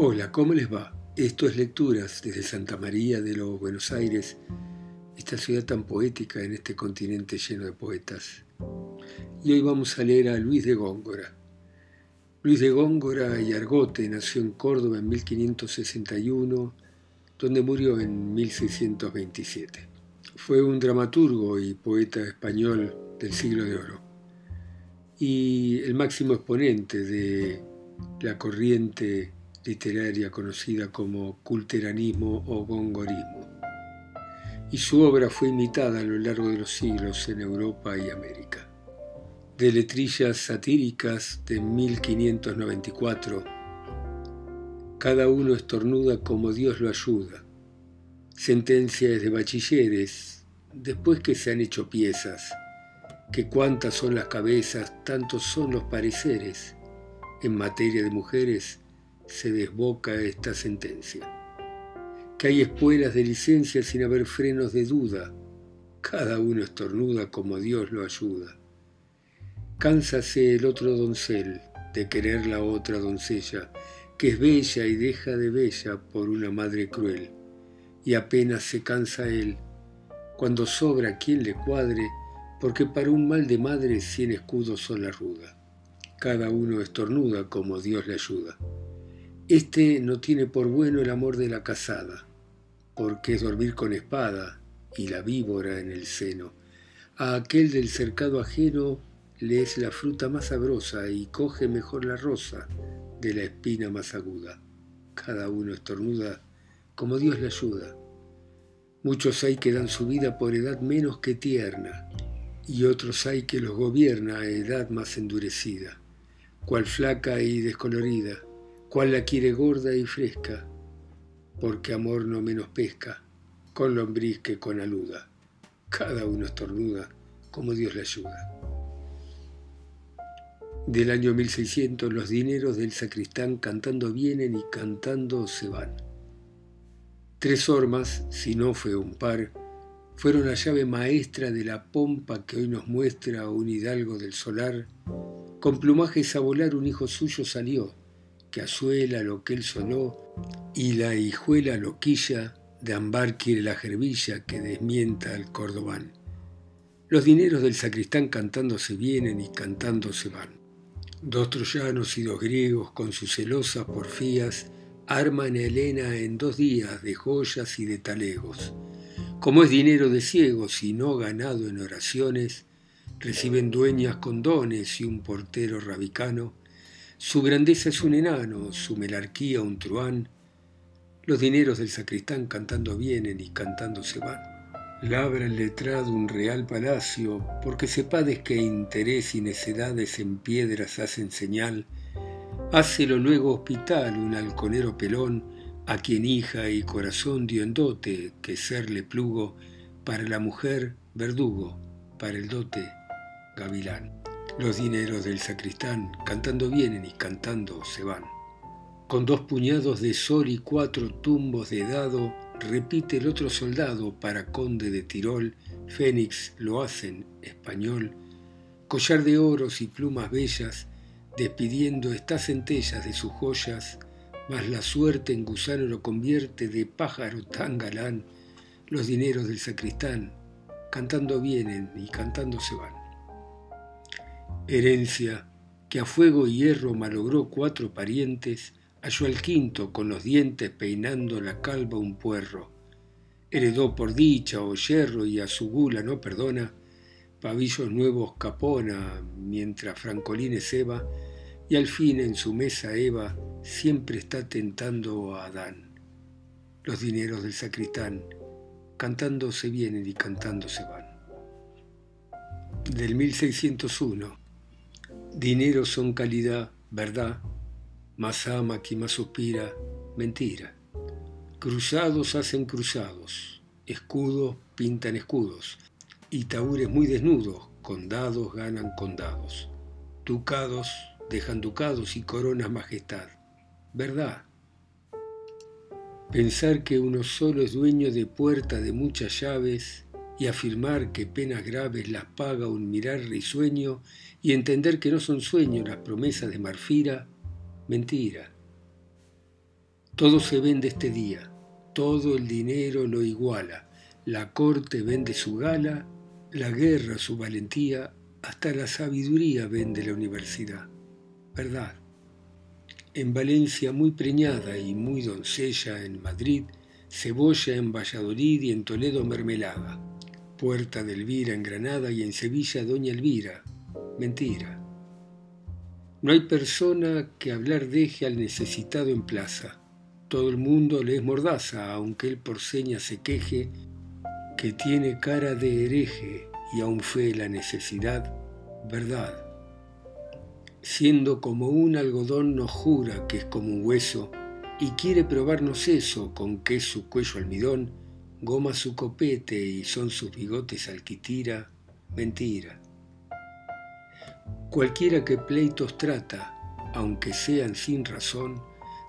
Hola, ¿cómo les va? Esto es Lecturas desde Santa María de los Buenos Aires, esta ciudad tan poética en este continente lleno de poetas. Y hoy vamos a leer a Luis de Góngora. Luis de Góngora y Argote nació en Córdoba en 1561, donde murió en 1627. Fue un dramaturgo y poeta español del siglo de oro y el máximo exponente de la corriente literaria conocida como culteranismo o gongorismo. Y su obra fue imitada a lo largo de los siglos en Europa y América. De letrillas satíricas de 1594, cada uno estornuda como Dios lo ayuda. Sentencias de bachilleres, después que se han hecho piezas, que cuántas son las cabezas, tantos son los pareceres. En materia de mujeres, se desboca esta sentencia. Que hay espuelas de licencia sin haber frenos de duda. Cada uno estornuda como Dios lo ayuda. Cánsase el otro doncel de querer la otra doncella, que es bella y deja de bella por una madre cruel. Y apenas se cansa él, cuando sobra quien le cuadre, porque para un mal de madre cien escudos son la ruda. Cada uno estornuda como Dios le ayuda. Este no tiene por bueno el amor de la casada, porque es dormir con espada y la víbora en el seno. A aquel del cercado ajeno le es la fruta más sabrosa y coge mejor la rosa de la espina más aguda. Cada uno estornuda como Dios le ayuda. Muchos hay que dan su vida por edad menos que tierna, y otros hay que los gobierna a edad más endurecida, cual flaca y descolorida, cual la quiere gorda y fresca, porque amor no menos pesca, con lombriz que con aluda. Cada uno estornuda como Dios le ayuda. Del año 1600 los dineros del sacristán cantando vienen y cantando se van. Tres hormas, si no fue un par, fueron la llave maestra de la pompa que hoy nos muestra un hidalgo del solar. Con plumajes a volar un hijo suyo salió, lo que él sonó, y la hijuela loquilla de ambar quiere la jervilla que desmienta al cordobán. Los dineros del sacristán cantando se vienen y cantando se van. Dos troyanos y dos griegos con sus celosas porfías arman a Helena en dos días de joyas y de talegos. Como es dinero de ciegos y no ganado en oraciones, reciben dueñas con dones y un portero rabicano, su grandeza es un enano, su melarquía un truán. Los dineros del sacristán cantando vienen y cantando se van. Labra el letrado un real palacio, porque sepades que interés y necedades en piedras hacen señal. Hácelo luego hospital un halconero pelón, a quien hija y corazón dio en dote, que serle plugo, para la mujer verdugo, para el dote gavilán. Los dineros del sacristán cantando vienen y cantando se van. Con dos puñados de sol y cuatro tumbos de dado, repite el otro soldado para conde de Tirol, Fénix lo hacen, español, collar de oros y plumas bellas, despidiendo estas centellas de sus joyas, mas la suerte en gusano lo convierte de pájaro tan galán, los dineros del sacristán, cantando vienen y cantando se van herencia que a fuego y hierro malogró cuatro parientes, halló al quinto con los dientes peinando la calva un puerro. Heredó por dicha o yerro y a su gula no perdona, pavillos nuevos capona mientras francolines Eva, y al fin en su mesa Eva siempre está tentando a Adán. Los dineros del sacristán, cantando se vienen y cantando se van. Del 1601 Dinero son calidad, verdad, más ama quien más suspira, mentira. Cruzados hacen cruzados, escudos pintan escudos, y taúres muy desnudos, condados ganan condados. Ducados dejan ducados y coronas majestad. ¿Verdad? Pensar que uno solo es dueño de puerta de muchas llaves y afirmar que penas graves las paga un mirar risueño y entender que no son sueños las promesas de Marfira, mentira. Todo se vende este día, todo el dinero lo iguala, la corte vende su gala, la guerra su valentía, hasta la sabiduría vende la universidad. ¿Verdad? En Valencia muy preñada y muy doncella en Madrid, cebolla en Valladolid y en Toledo mermelada, puerta de Elvira en Granada y en Sevilla doña Elvira. Mentira. No hay persona que hablar deje al necesitado en plaza. Todo el mundo le es mordaza, aunque él por señas se queje, que tiene cara de hereje y aún fe la necesidad, verdad. Siendo como un algodón nos jura que es como un hueso, y quiere probarnos eso con que es su cuello almidón, goma su copete y son sus bigotes alquitira, mentira. Cualquiera que pleitos trata, aunque sean sin razón,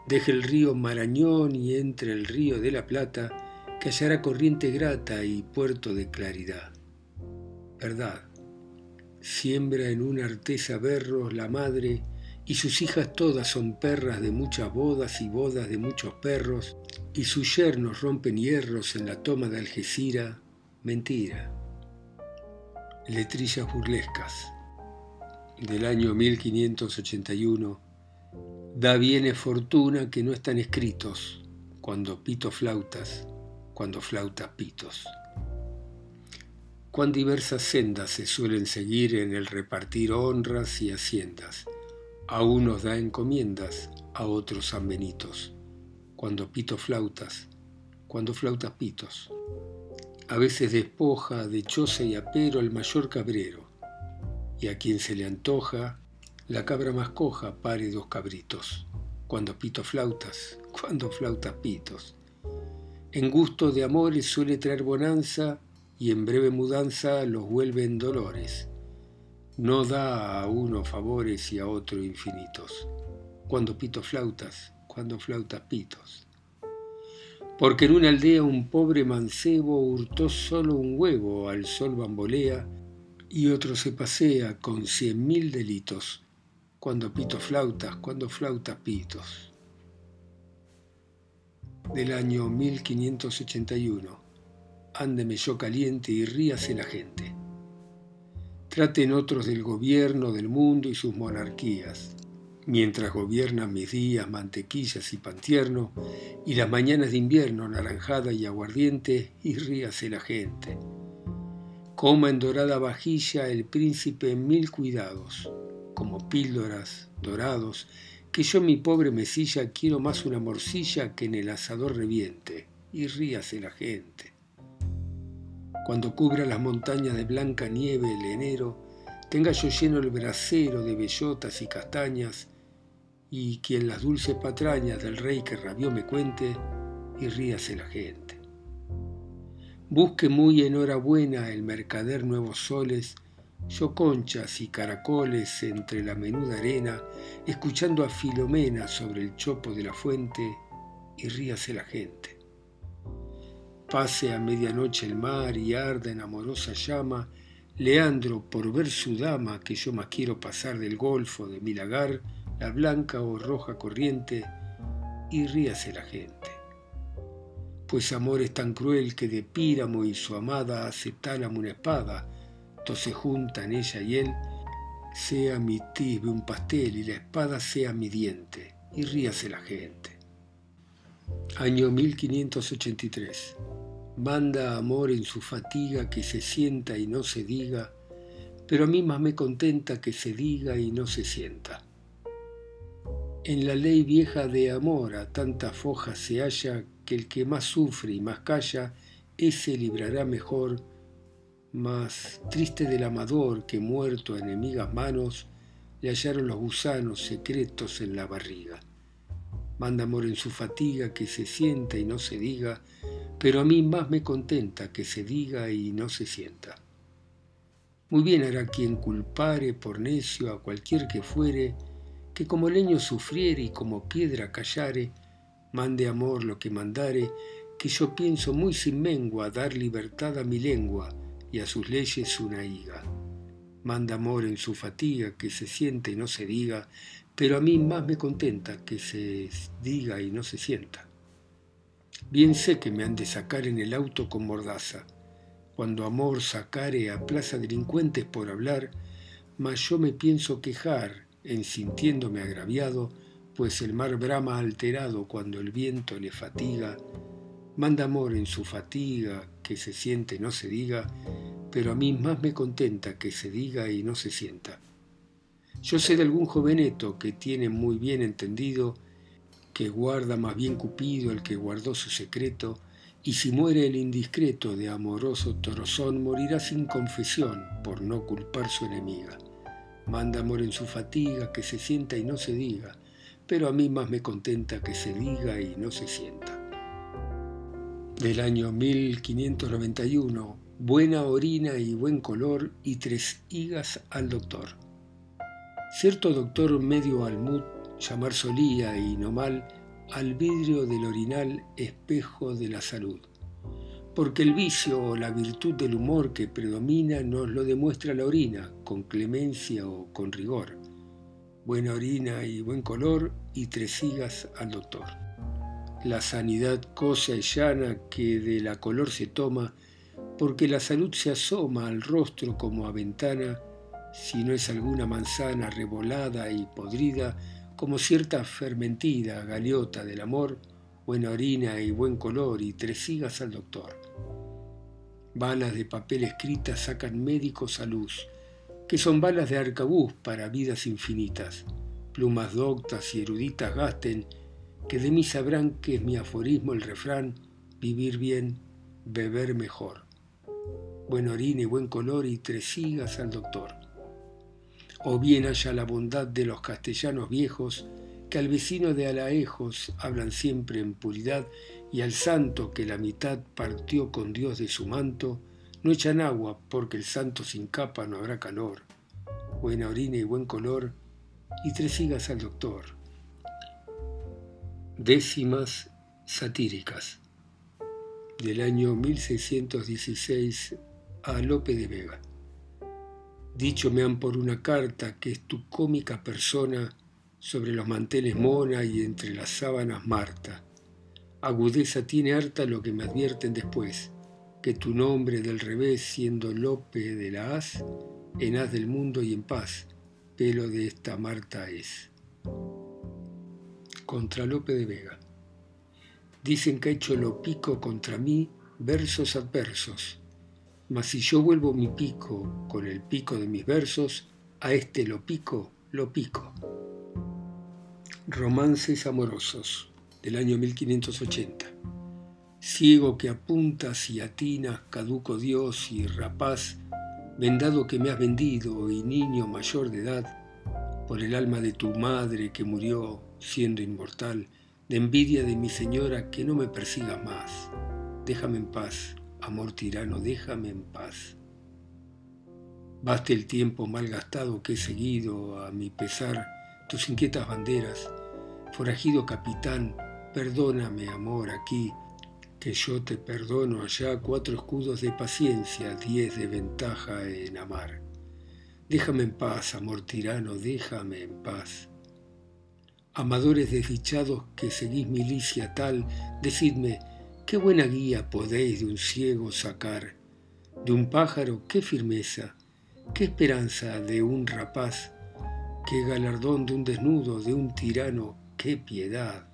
deje el río Marañón y entre el río de la Plata, que hallará corriente grata y puerto de claridad. Verdad, siembra en una artesa berros la madre, y sus hijas todas son perras de muchas bodas y bodas de muchos perros, y sus yernos rompen hierros en la toma de Algeciras, mentira. Letrillas burlescas del año 1581, da bienes fortuna que no están escritos, cuando pito flautas, cuando flautas pitos. Cuán diversas sendas se suelen seguir en el repartir honras y haciendas. A unos da encomiendas, a otros san benitos. Cuando pito flautas, cuando flautas pitos. A veces despoja de choza y apero el mayor cabrero, y a quien se le antoja, la cabra más coja pare dos cabritos. Cuando pito flautas, cuando flautas pitos. En gusto de amores suele traer bonanza y en breve mudanza los vuelve en dolores. No da a uno favores y a otro infinitos. Cuando pito flautas, cuando flautas pitos. Porque en una aldea un pobre mancebo hurtó solo un huevo, al sol bambolea, y otro se pasea con cien mil delitos. Cuando pito flautas, cuando flautas pitos. Del año 1581 ándeme yo caliente y ríase la gente. Traten otros del gobierno del mundo y sus monarquías, mientras gobiernan mis días mantequillas y pan tierno, y las mañanas de invierno naranjada y aguardiente, y ríase la gente. Coma en dorada vajilla el príncipe en mil cuidados, como píldoras dorados, que yo mi pobre mesilla quiero más una morcilla que en el asador reviente, y ríase la gente cuando cubra las montañas de blanca nieve el enero, tenga yo lleno el brasero de bellotas y castañas, y quien las dulces patrañas del rey que rabió me cuente, y ríase la gente. Busque muy enhorabuena el mercader nuevos soles, yo conchas y caracoles entre la menuda arena, escuchando a Filomena sobre el chopo de la fuente, y ríase la gente. Pase a medianoche el mar y arda en amorosa llama, Leandro, por ver su dama, que yo más quiero pasar del golfo de mi lagar, la blanca o roja corriente, y ríase la gente. Pues amor es tan cruel que de Píramo y su amada hace tálamo una espada, se juntan ella y él, sea mi tisbe un pastel y la espada sea mi diente, y ríase la gente. Año 1583 manda amor en su fatiga que se sienta y no se diga, pero a mí más me contenta que se diga y no se sienta. En la ley vieja de amor a tanta foja se halla que el que más sufre y más calla, ese librará mejor, más triste del amador que muerto a enemigas manos, le hallaron los gusanos secretos en la barriga. Manda amor en su fatiga que se sienta y no se diga, pero a mí más me contenta que se diga y no se sienta. Muy bien hará quien culpare por necio a cualquier que fuere, que como leño sufriere y como piedra callare, mande amor lo que mandare, que yo pienso muy sin mengua dar libertad a mi lengua y a sus leyes una higa. Manda amor en su fatiga, que se siente y no se diga, pero a mí más me contenta que se diga y no se sienta. Bien sé que me han de sacar en el auto con mordaza, cuando amor sacare a plaza delincuentes por hablar, mas yo me pienso quejar en sintiéndome agraviado, pues el mar brama alterado cuando el viento le fatiga, manda amor en su fatiga, que se siente no se diga, pero a mí más me contenta que se diga y no se sienta. Yo sé de algún joveneto que tiene muy bien entendido, que guarda más bien Cupido el que guardó su secreto, y si muere el indiscreto de amoroso torozón, morirá sin confesión por no culpar su enemiga. Manda amor en su fatiga, que se sienta y no se diga, pero a mí más me contenta que se diga y no se sienta. Del año 1591, buena orina y buen color y tres higas al doctor. Cierto doctor medio almud llamar solía y no mal al vidrio del orinal espejo de la salud. Porque el vicio o la virtud del humor que predomina nos lo demuestra la orina, con clemencia o con rigor. Buena orina y buen color y tres sigas al doctor. La sanidad cosa y llana que de la color se toma, porque la salud se asoma al rostro como a ventana, si no es alguna manzana revolada y podrida, como cierta fermentida galeota del amor, buena orina y buen color y tres sigas al doctor. Balas de papel escritas sacan médicos a luz, que son balas de arcabuz para vidas infinitas. Plumas doctas y eruditas gasten, que de mí sabrán que es mi aforismo el refrán, vivir bien, beber mejor. Buena orina y buen color y tres sigas al doctor o bien haya la bondad de los castellanos viejos, que al vecino de Alaejos hablan siempre en puridad, y al santo que la mitad partió con Dios de su manto, no echan agua porque el santo sin capa no habrá calor. Buena orina y buen color, y tres sigas al doctor. Décimas satíricas del año 1616 a Lope de Vega. Dicho me han por una carta que es tu cómica persona sobre los manteles mona y entre las sábanas Marta. Agudeza tiene harta lo que me advierten después, que tu nombre del revés siendo Lope de la Haz, en haz del mundo y en paz, pelo de esta Marta es. Contra Lope de Vega. Dicen que ha hecho lo pico contra mí versos adversos, mas si yo vuelvo mi pico con el pico de mis versos, a este lo pico, lo pico. Romances amorosos del año 1580. Ciego que apuntas y atinas, caduco Dios y rapaz, vendado que me has vendido y niño mayor de edad, por el alma de tu madre que murió siendo inmortal, de envidia de mi señora que no me persiga más. Déjame en paz, Amor tirano, déjame en paz. Baste el tiempo mal gastado que he seguido, a mi pesar, tus inquietas banderas. Forajido capitán, perdóname, amor, aquí, que yo te perdono allá cuatro escudos de paciencia, diez de ventaja en amar. Déjame en paz, amor tirano, déjame en paz. Amadores desdichados que seguís milicia tal, decidme, Qué buena guía podéis de un ciego sacar, de un pájaro qué firmeza, qué esperanza de un rapaz, qué galardón de un desnudo, de un tirano, qué piedad.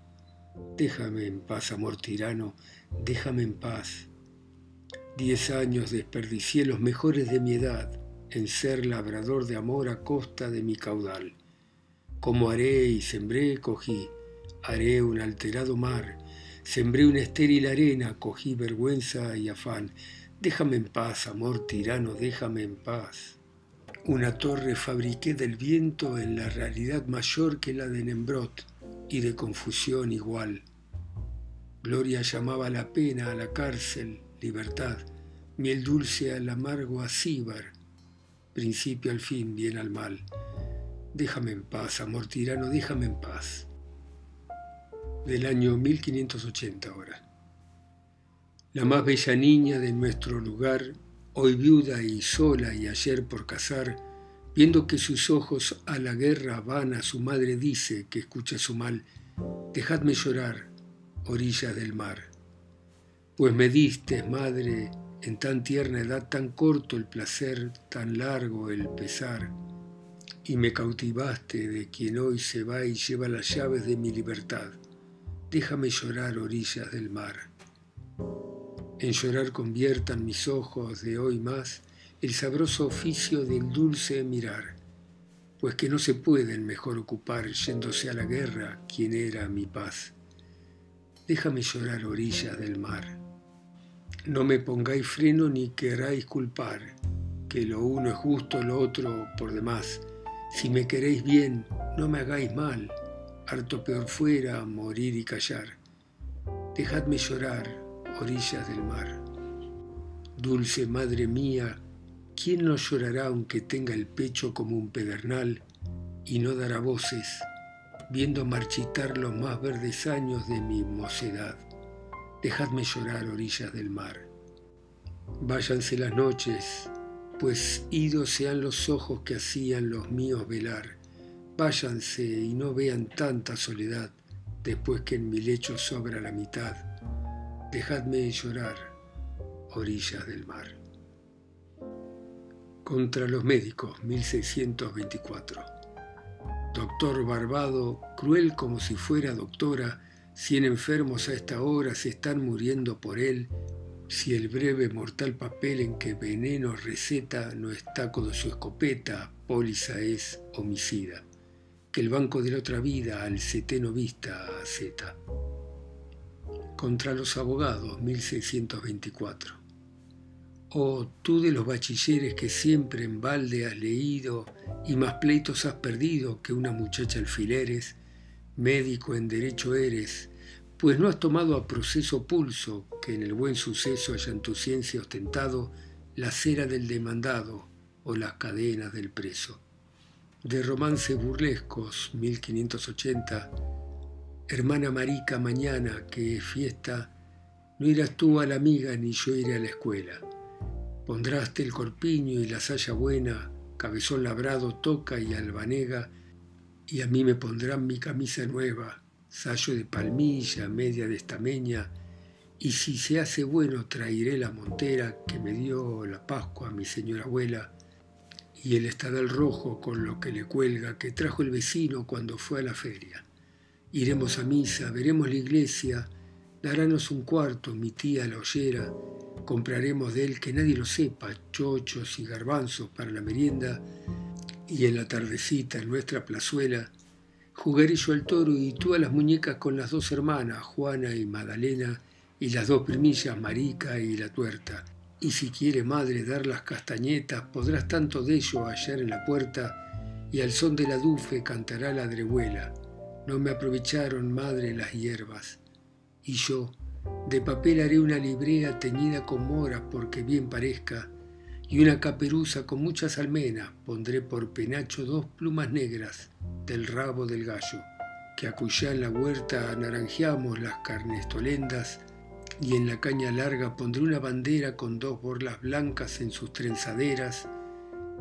Déjame en paz, amor tirano, déjame en paz. Diez años desperdicié los mejores de mi edad en ser labrador de amor a costa de mi caudal. Como haré y sembré, cogí, haré un alterado mar, Sembré una estéril arena, cogí vergüenza y afán. Déjame en paz, amor tirano, déjame en paz. Una torre fabriqué del viento en la realidad mayor que la de Nembrot y de confusión igual. Gloria llamaba la pena a la cárcel, libertad, miel dulce al amargo a principio al fin, bien al mal. Déjame en paz, amor tirano, déjame en paz del año 1580 ahora. La más bella niña de nuestro lugar, hoy viuda y sola y ayer por casar, Viendo que sus ojos a la guerra van, a su madre dice que escucha su mal, dejadme llorar, orillas del mar. Pues me diste, madre, en tan tierna edad, tan corto el placer, tan largo el pesar, y me cautivaste de quien hoy se va y lleva las llaves de mi libertad. Déjame llorar, orillas del mar. En llorar conviertan mis ojos de hoy más el sabroso oficio del dulce mirar, pues que no se pueden mejor ocupar yéndose a la guerra quien era mi paz. Déjame llorar orillas del mar. No me pongáis freno ni queráis culpar, que lo uno es justo, lo otro por demás. Si me queréis bien, no me hagáis mal, harto peor fuera morir y callar. Dejadme llorar, orillas del mar. Dulce madre mía, ¿quién no llorará aunque tenga el pecho como un pedernal y no dará voces? viendo marchitar los más verdes años de mi mocedad. Dejadme llorar orillas del mar. Váyanse las noches, pues idos sean los ojos que hacían los míos velar. Váyanse y no vean tanta soledad después que en mi lecho sobra la mitad. Dejadme llorar, orillas del mar. Contra los médicos, 1624. Doctor Barbado, cruel como si fuera doctora, cien enfermos a esta hora se están muriendo por él, si el breve mortal papel en que veneno receta no está con su escopeta, póliza es homicida, que el banco de la otra vida al seteno vista aceta. Contra los abogados, 1624. Oh, tú de los bachilleres que siempre en balde has leído y más pleitos has perdido que una muchacha alfileres, médico en derecho eres, pues no has tomado a proceso pulso que en el buen suceso haya en tu ciencia ostentado la cera del demandado o las cadenas del preso. De romances burlescos, 1580, Hermana marica mañana que es fiesta, no irás tú a la amiga ni yo iré a la escuela Pondráste el corpiño y la saya buena, cabezón labrado, toca y albanega, y a mí me pondrán mi camisa nueva, sayo de palmilla, media de estameña, y si se hace bueno traeré la montera que me dio la Pascua mi señora abuela, y el estadal rojo con lo que le cuelga que trajo el vecino cuando fue a la feria. Iremos a misa, veremos la iglesia, darános un cuarto, mi tía la oyera, compraremos de él que nadie lo sepa, chochos y garbanzos para la merienda, y en la tardecita en nuestra plazuela jugaré yo al toro y tú a las muñecas con las dos hermanas, Juana y Madalena, y las dos primillas, Marica y la tuerta. Y si quiere madre dar las castañetas, podrás tanto de ello hallar en la puerta, y al son de la dufe cantará la drehuela. No me aprovecharon, madre, las hierbas. Y yo, de papel haré una librea teñida con mora porque bien parezca, y una caperuza con muchas almenas pondré por penacho dos plumas negras del rabo del gallo, que acullá en la huerta anaranjeamos las carnestolendas, y en la caña larga pondré una bandera con dos borlas blancas en sus trenzaderas,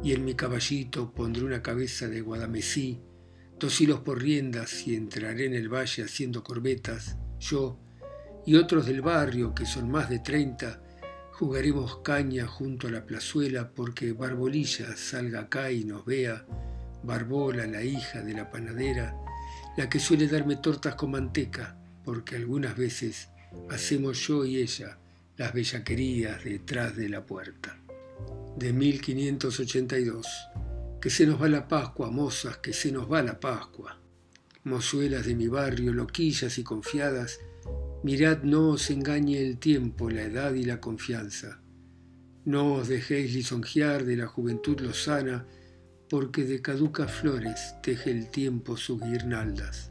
y en mi caballito pondré una cabeza de guadamesí, dos hilos por riendas, y entraré en el valle haciendo corbetas, yo, y otros del barrio, que son más de treinta, jugaremos caña junto a la plazuela porque Barbolilla salga acá y nos vea, Barbola, la hija de la panadera, la que suele darme tortas con manteca, porque algunas veces hacemos yo y ella las bellaquerías detrás de la puerta. De 1582. Que se nos va la Pascua, mozas, que se nos va la Pascua. Mozuelas de mi barrio, loquillas y confiadas, Mirad no os engañe el tiempo, la edad y la confianza. No os dejéis lisonjear de la juventud lozana, porque de caducas flores teje el tiempo sus guirnaldas.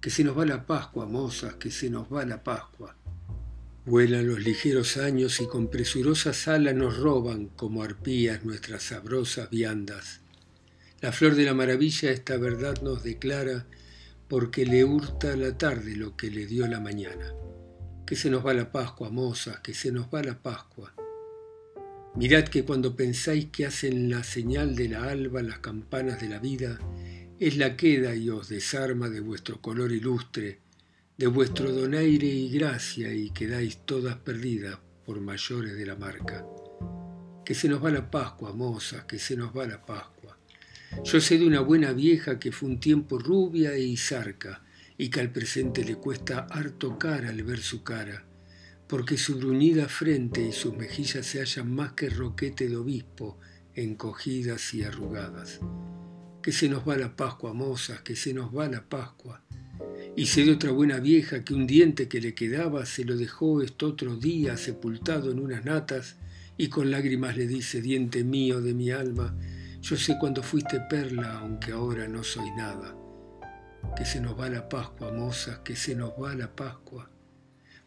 Que se nos va la Pascua, mozas, que se nos va la Pascua. Vuelan los ligeros años y con presurosas alas nos roban como arpías nuestras sabrosas viandas. La flor de la maravilla esta verdad nos declara porque le hurta la tarde lo que le dio la mañana. Que se nos va la Pascua, moza, que se nos va la Pascua. Mirad que cuando pensáis que hacen la señal de la alba las campanas de la vida, es la queda y os desarma de vuestro color ilustre, de vuestro donaire y gracia, y quedáis todas perdidas por mayores de la marca. Que se nos va la Pascua, mozas, que se nos va la Pascua. Yo sé de una buena vieja que fue un tiempo rubia y zarca, y que al presente le cuesta harto cara al ver su cara porque su bruñida frente y sus mejillas se hallan más que roquete de obispo, encogidas y arrugadas. Que se nos va la Pascua, mozas, que se nos va la Pascua. Y sé de otra buena vieja que un diente que le quedaba se lo dejó este otro día sepultado en unas natas y con lágrimas le dice, diente mío de mi alma, yo sé cuando fuiste perla, aunque ahora no soy nada. Que se nos va la Pascua, mozas, que se nos va la Pascua.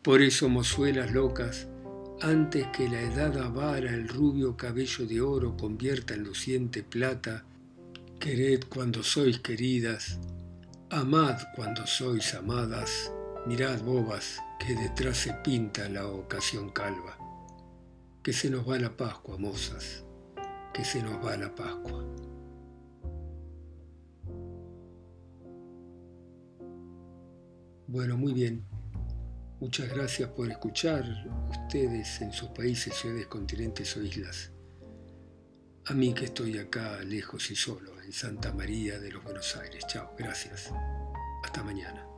Por eso, mozuelas locas, antes que la edad avara el rubio cabello de oro convierta en luciente plata, quered cuando sois queridas, amad cuando sois amadas, mirad bobas que detrás se pinta la ocasión calva. Que se nos va la Pascua, mozas, que se nos va la Pascua. Bueno, muy bien. Muchas gracias por escuchar ustedes en sus países, ciudades, continentes o islas. A mí que estoy acá lejos y solo, en Santa María de los Buenos Aires. Chao, gracias. Hasta mañana.